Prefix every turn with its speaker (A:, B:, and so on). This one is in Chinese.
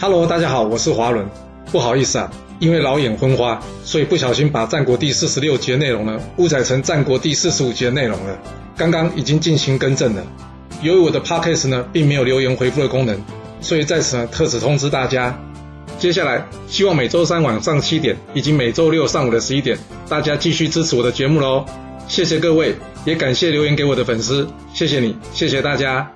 A: Hello，大家好，我是华伦。不好意思啊，因为老眼昏花，所以不小心把战国第四十六集内容呢误载成战国第四十五集的内容了。刚刚已经进行更正了。由于我的 Podcast 呢并没有留言回复的功能，所以在此呢特此通知大家。接下来希望每周三晚上七点以及每周六上午的十一点，大家继续支持我的节目喽。谢谢各位，也感谢留言给我的粉丝，谢谢你，谢谢大家。